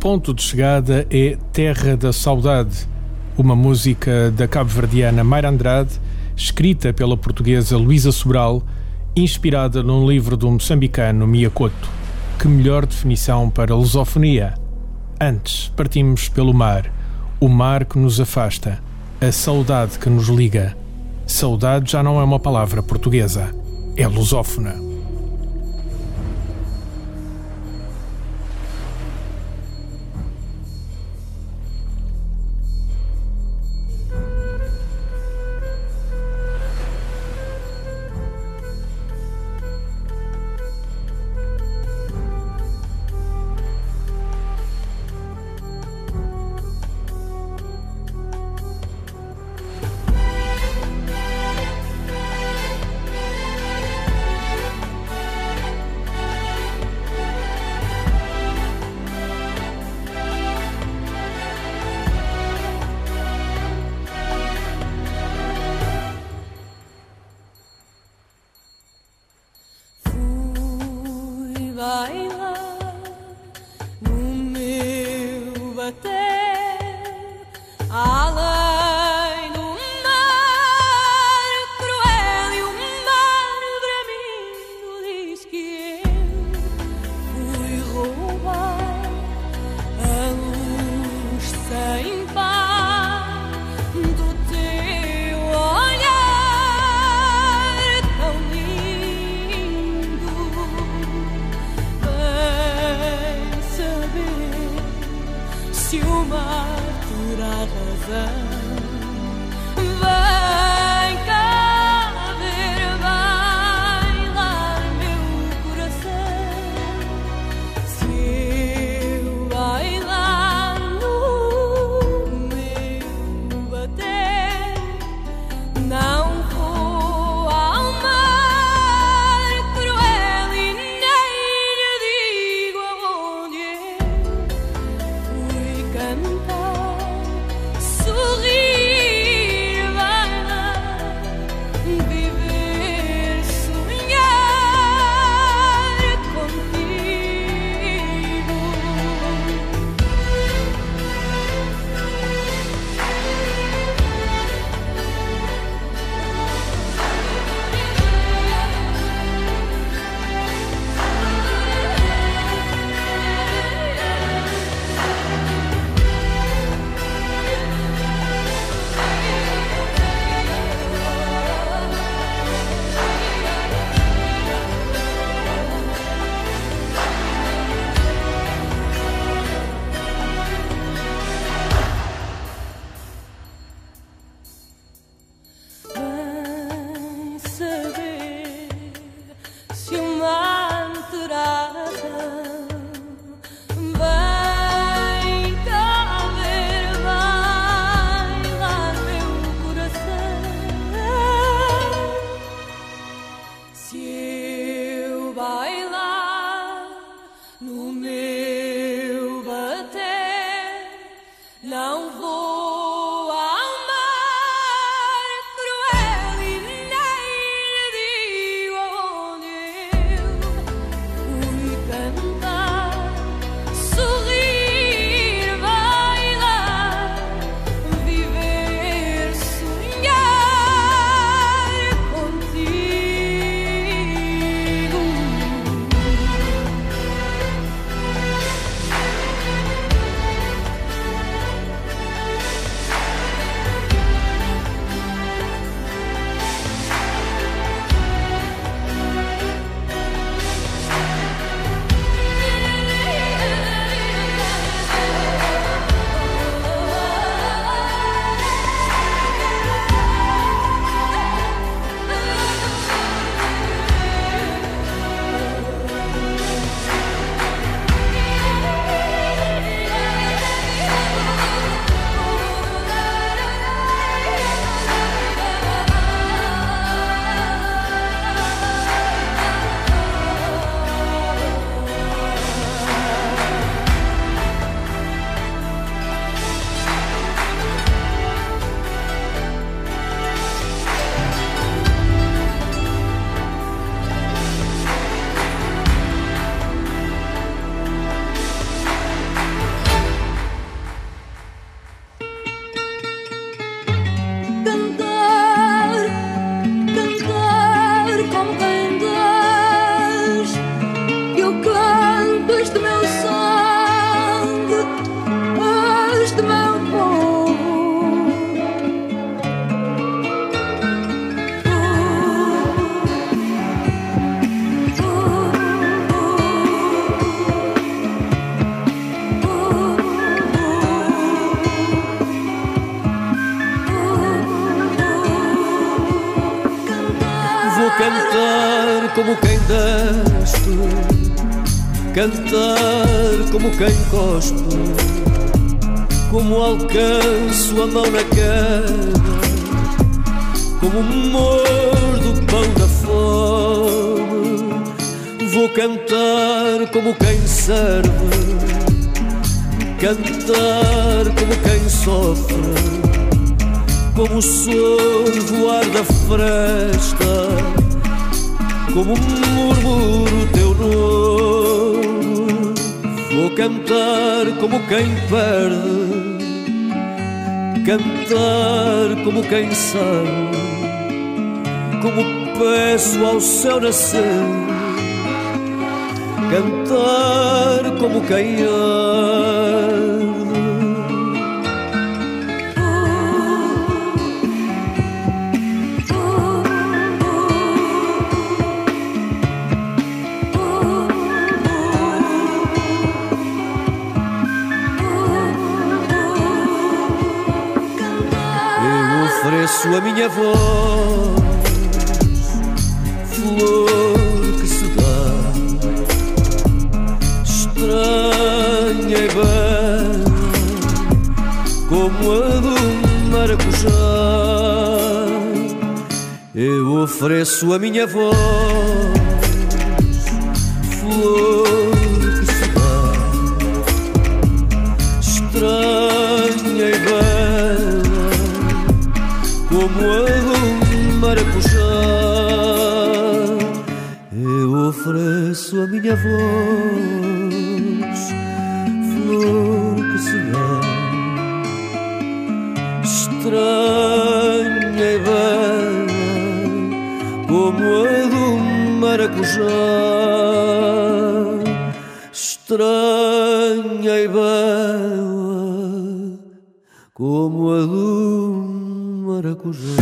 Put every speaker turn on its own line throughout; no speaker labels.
Ponto de chegada é Terra da Saudade, uma música da cabo-verdiana Mayra Andrade, escrita pela portuguesa Luísa Sobral, inspirada num livro do moçambicano Miyakoto. Que melhor definição para lusofonia? Antes, partimos pelo mar, o mar que nos afasta, a saudade que nos liga. Saudade já não é uma palavra portuguesa, é lusófona.
Ah. Cantar como quem cospe, como alcanço a mão na queda, como mordo pão da fome. Vou cantar como quem serve, cantar como quem sofre como sou voar da fresta, como murmuro teu nome. Vou cantar como quem perde, cantar como quem sabe, como peço ao céu nascer, cantar como quem ama. Ofereço a minha voz, flor que se dá, estranha e bela, como a do maracujá. Eu ofereço a minha voz, a minha voz, flor que se dá, estranha e bela, como a do maracujá. Estranha e bela, como a do maracujá.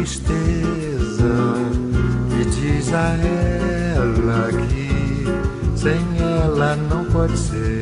tristeza e
diz a ela que sem ela não pode ser.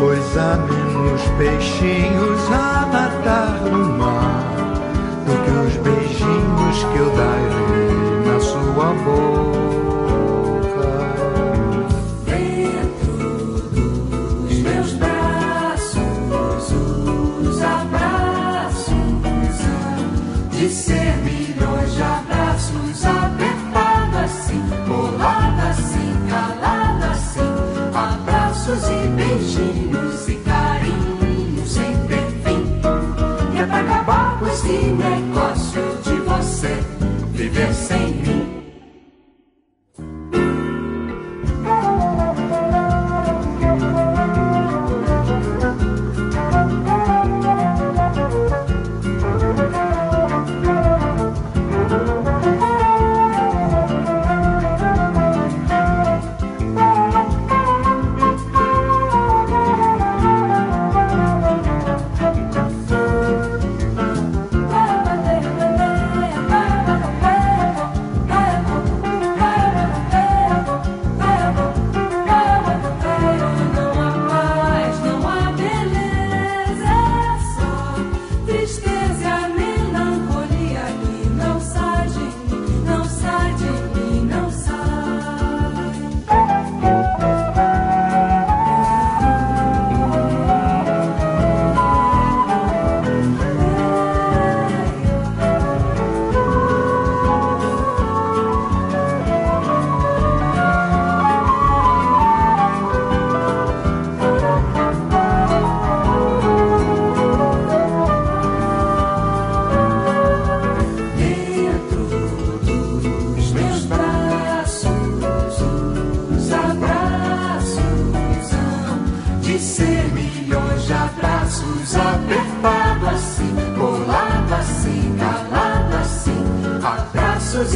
Pois há menos peixinhos a nadar no mar do que os beijinhos que eu daria. esse negócio de
você. Viver sem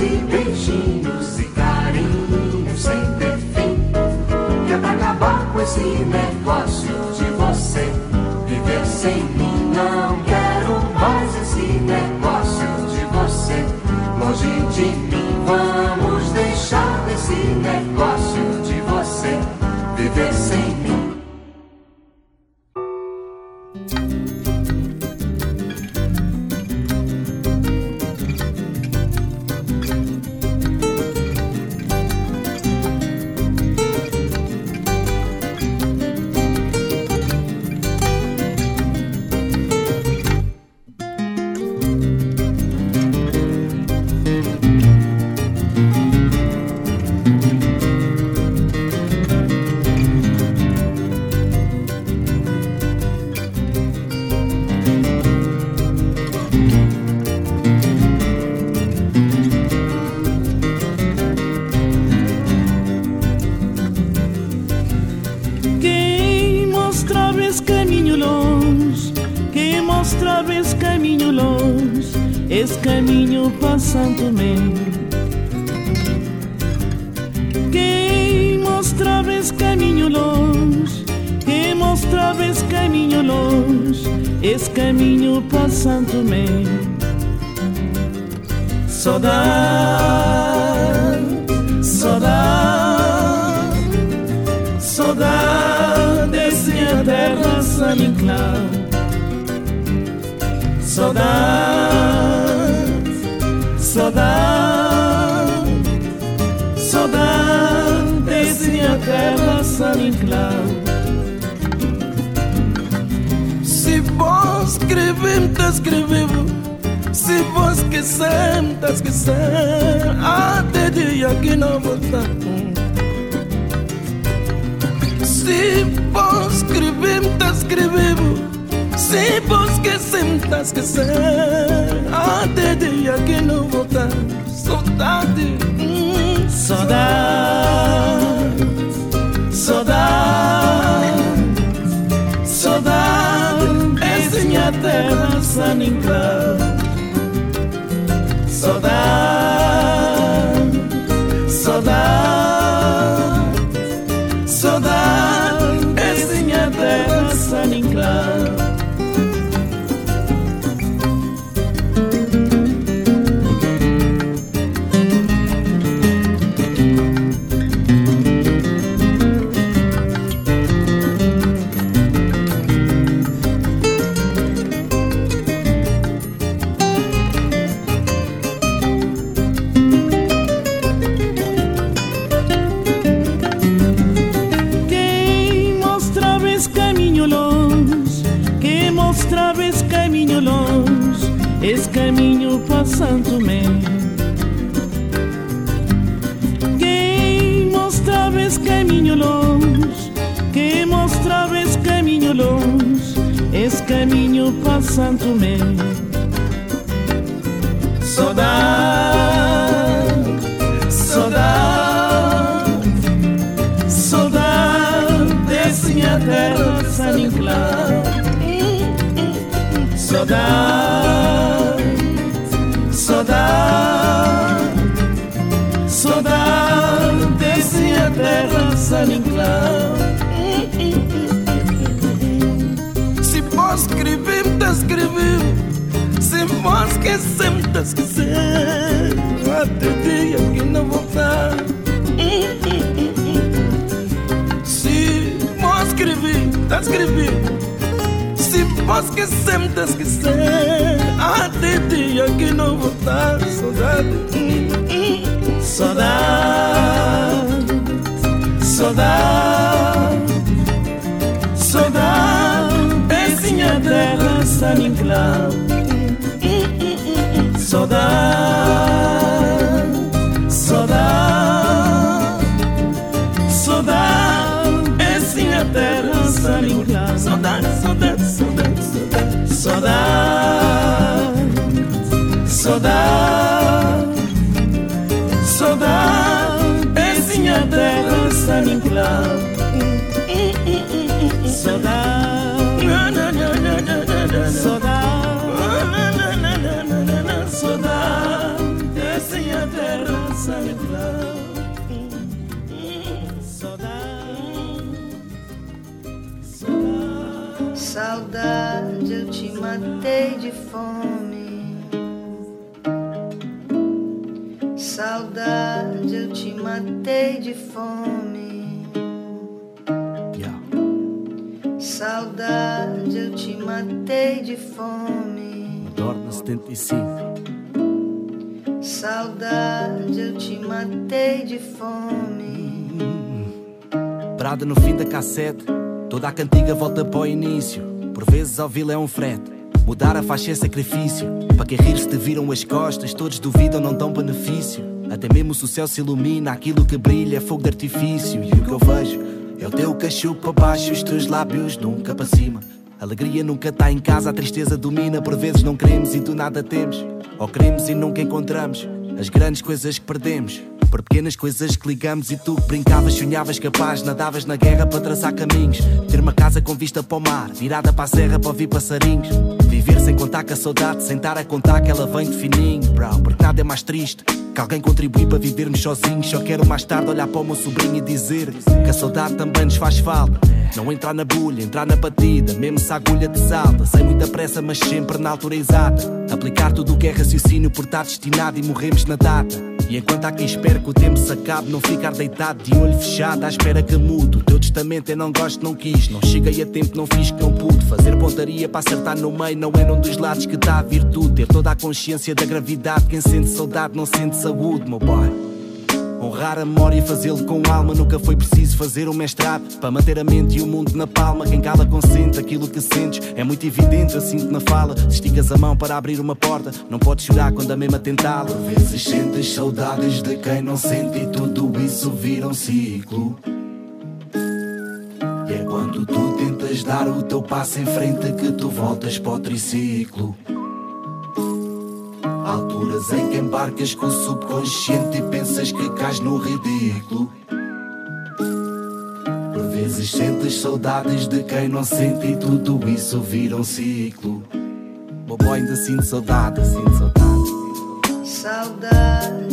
e beijinhos e carinho sem ter fim. Que é pra acabar com esse.
saudade, saudade, saudade, desse terra saniclar. saudade, saudade, saudade, desse terra saniclar.
Se vos escrevemos, escrevemos se vos que sentas que ser
até dia que não voltar. Se vos escrevemos tá escrevemos. Se vos que sentas que ser até dia que não voltar. Saudade hum, saudade saudade saudade. É minha terra saninca enclave Saudade, caminho para Santo Me. Saudade, saudade, saudade desse minha terra, Inclán. Saudade saudade, saudade desse a terra sem Se tá escrever. Se posso esquecer, tá esquecer. Até o dia que não voltar. Se posso escrever, tá escrever. Se posso esquecer, tá esquecer. Até dia que não voltar, saudade, saudade, saudade, terra está em claro, saudade, saudade, saudade. Esse minha terra está em claro, saudade, saudade, saudade, saudade, saudade saudade, saudade, esse Saudade,
eu te matei de fome. Saudade, eu te matei de fome. Saudade, matei de fome.
Dorna 75.
Saudade, eu te matei de fome.
Brada no fim da cassete, toda a cantiga volta para o início. Por vezes ao vila é um frete. Mudar a faixa é sacrifício. Para quem rir se te viram as costas, todos duvidam, não dão benefício. Até mesmo se o céu se ilumina, aquilo que brilha é fogo de artifício. E o que eu vejo é o teu cachupo para baixo, os teus lábios nunca para cima. Alegria nunca está em casa, a tristeza domina. Por vezes não queremos e do nada temos. Ou queremos e nunca encontramos as grandes coisas que perdemos. Por pequenas coisas que ligamos e tu que brincavas, sonhavas capaz, nadavas na guerra para traçar caminhos. Ter uma casa com vista para o mar, virada para a serra para ouvir passarinhos. Viver sem contar com a saudade, sem estar a contar que ela vem de fininho, bro. Porque nada é mais triste que alguém contribui para vivermos sozinhos. Só quero mais tarde olhar para o meu sobrinho e dizer que a saudade também nos faz falta. Não entrar na bulha, entrar na batida, mesmo se a agulha te salta. Sem muita pressa, mas sempre na altura exata. Aplicar tudo o que é raciocínio por estar destinado e morremos na data. E enquanto há quem espera que o tempo se acabe, não ficar deitado de olho fechado à espera que mude. O teu testamento é não gosto, não quis. Não cheguei a tempo, não fiz que não pude. Fazer pontaria para acertar no meio, não é num dos lados que está a virtude. Ter toda a consciência da gravidade. Quem sente saudade não sente saúde, meu boy. Honrar a memória e fazê-lo com alma. Nunca foi preciso fazer um mestrado para manter a mente e o mundo na palma. Quem cala consente aquilo que sentes. É muito evidente, assim na fala. Se esticas a mão para abrir uma porta, não podes chorar quando a mesma tentá-la.
Por vezes sentes saudades de quem não sente e tudo isso vira um ciclo. E é quando tu tentas dar o teu passo em frente que tu voltas para o triciclo. Em que embarcas com o subconsciente e pensas que cais no ridículo. Por vezes sentes saudades de quem não sente e tudo isso vira um ciclo.
Bobo ainda sinto saudade, sinto saudade.
Saudade,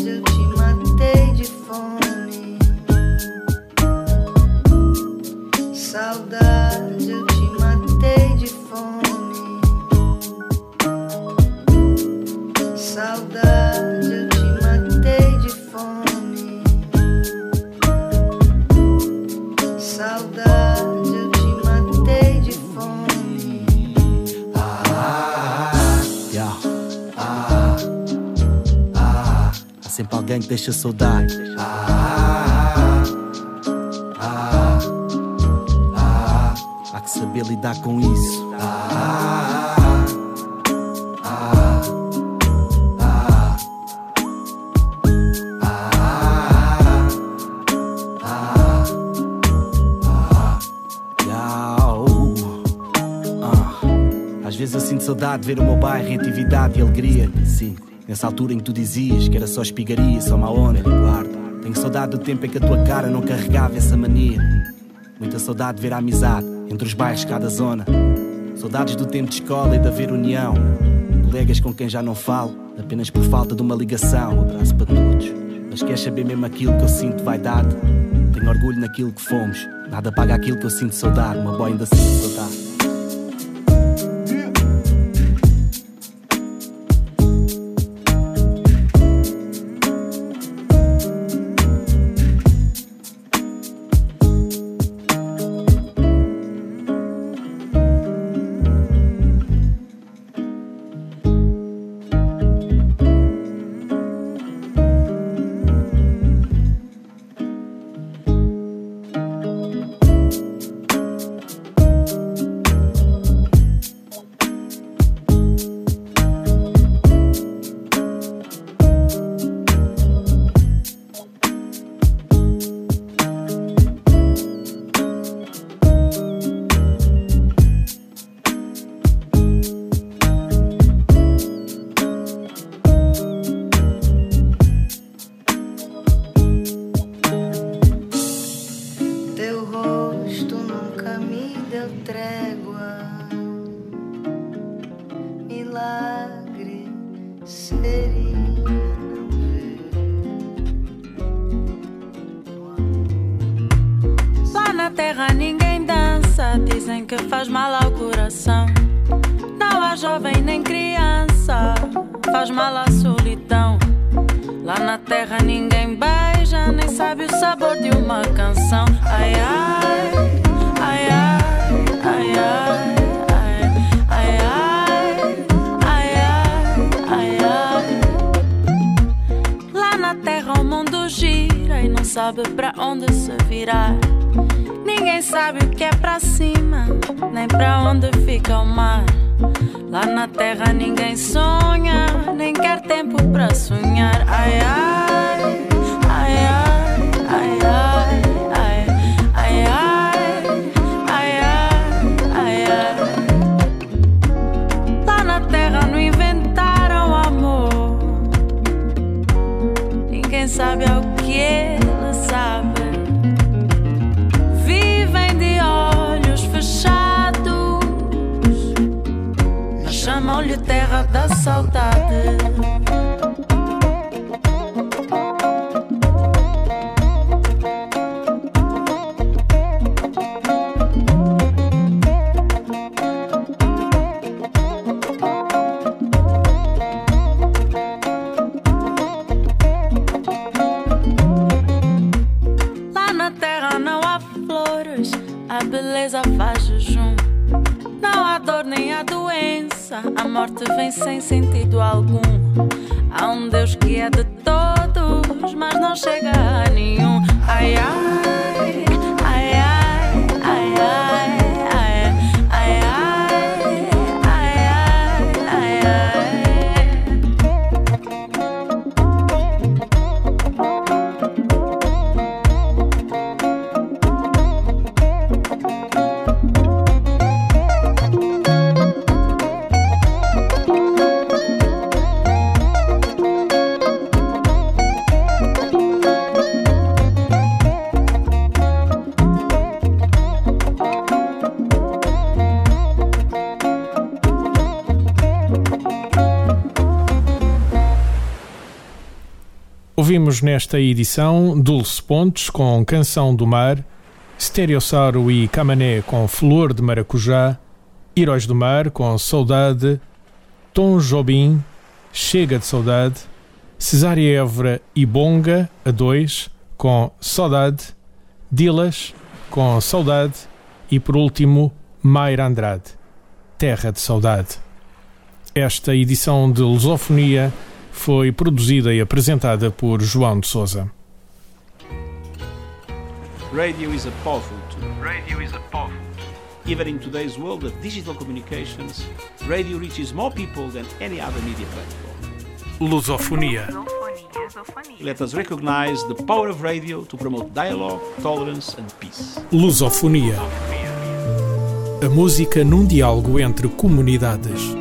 sempre alguém que deixa saudade. Há que saber lidar com isso. Ah, Às vezes eu sinto saudade de ver o meu bairro em atividade e alegria. Sim, nessa altura em que tu dizias que era só espigaria, só má onda guarda. Tenho saudade do tempo em que a tua cara não carregava essa mania. Muita saudade de ver a amizade entre os bairros de cada zona. Saudades do tempo de escola e de haver união. Colegas com quem já não falo, apenas por falta de uma ligação. Um abraço para todos. Mas queres saber mesmo aquilo que eu sinto vaidade? Tenho orgulho naquilo que fomos. Nada paga aquilo que eu sinto saudade. Uma boy ainda sinto saudade.
Que faz mal ao coração. Não há jovem nem criança, faz mal à solidão. Lá na terra ninguém beija, nem sabe o sabor de uma canção. Ai ai, ai ai, ai ai. ai, ai, ai, ai. Lá na terra o mundo gira e não sabe pra onde se virar. Ninguém sabe o que é pra cima, nem pra onde fica o mar. Lá na terra ninguém sonha, nem quer tempo pra sonhar. Ai ai, mas não chega
Nesta edição Dulce Pontes com Canção do Mar, Stereossauro e Camané com Flor de Maracujá, Heróis do Mar com Saudade, Tom Jobim, Chega de Saudade, Cesária Évora e Bonga, a dois, com Saudade, Dilas com Saudade e por último Mayra Andrade, Terra de Saudade. Esta edição de Lusofonia foi produzida e apresentada por João de Souza.
Radio is a powerful tool. Radio is a powerful tool. Even in today's world of digital communications, radio reaches more people than any other media platform.
Lusofonia.
Let us recognize the power of radio to promote dialogue, tolerance and peace.
Lusofonia. A música num diálogo entre comunidades.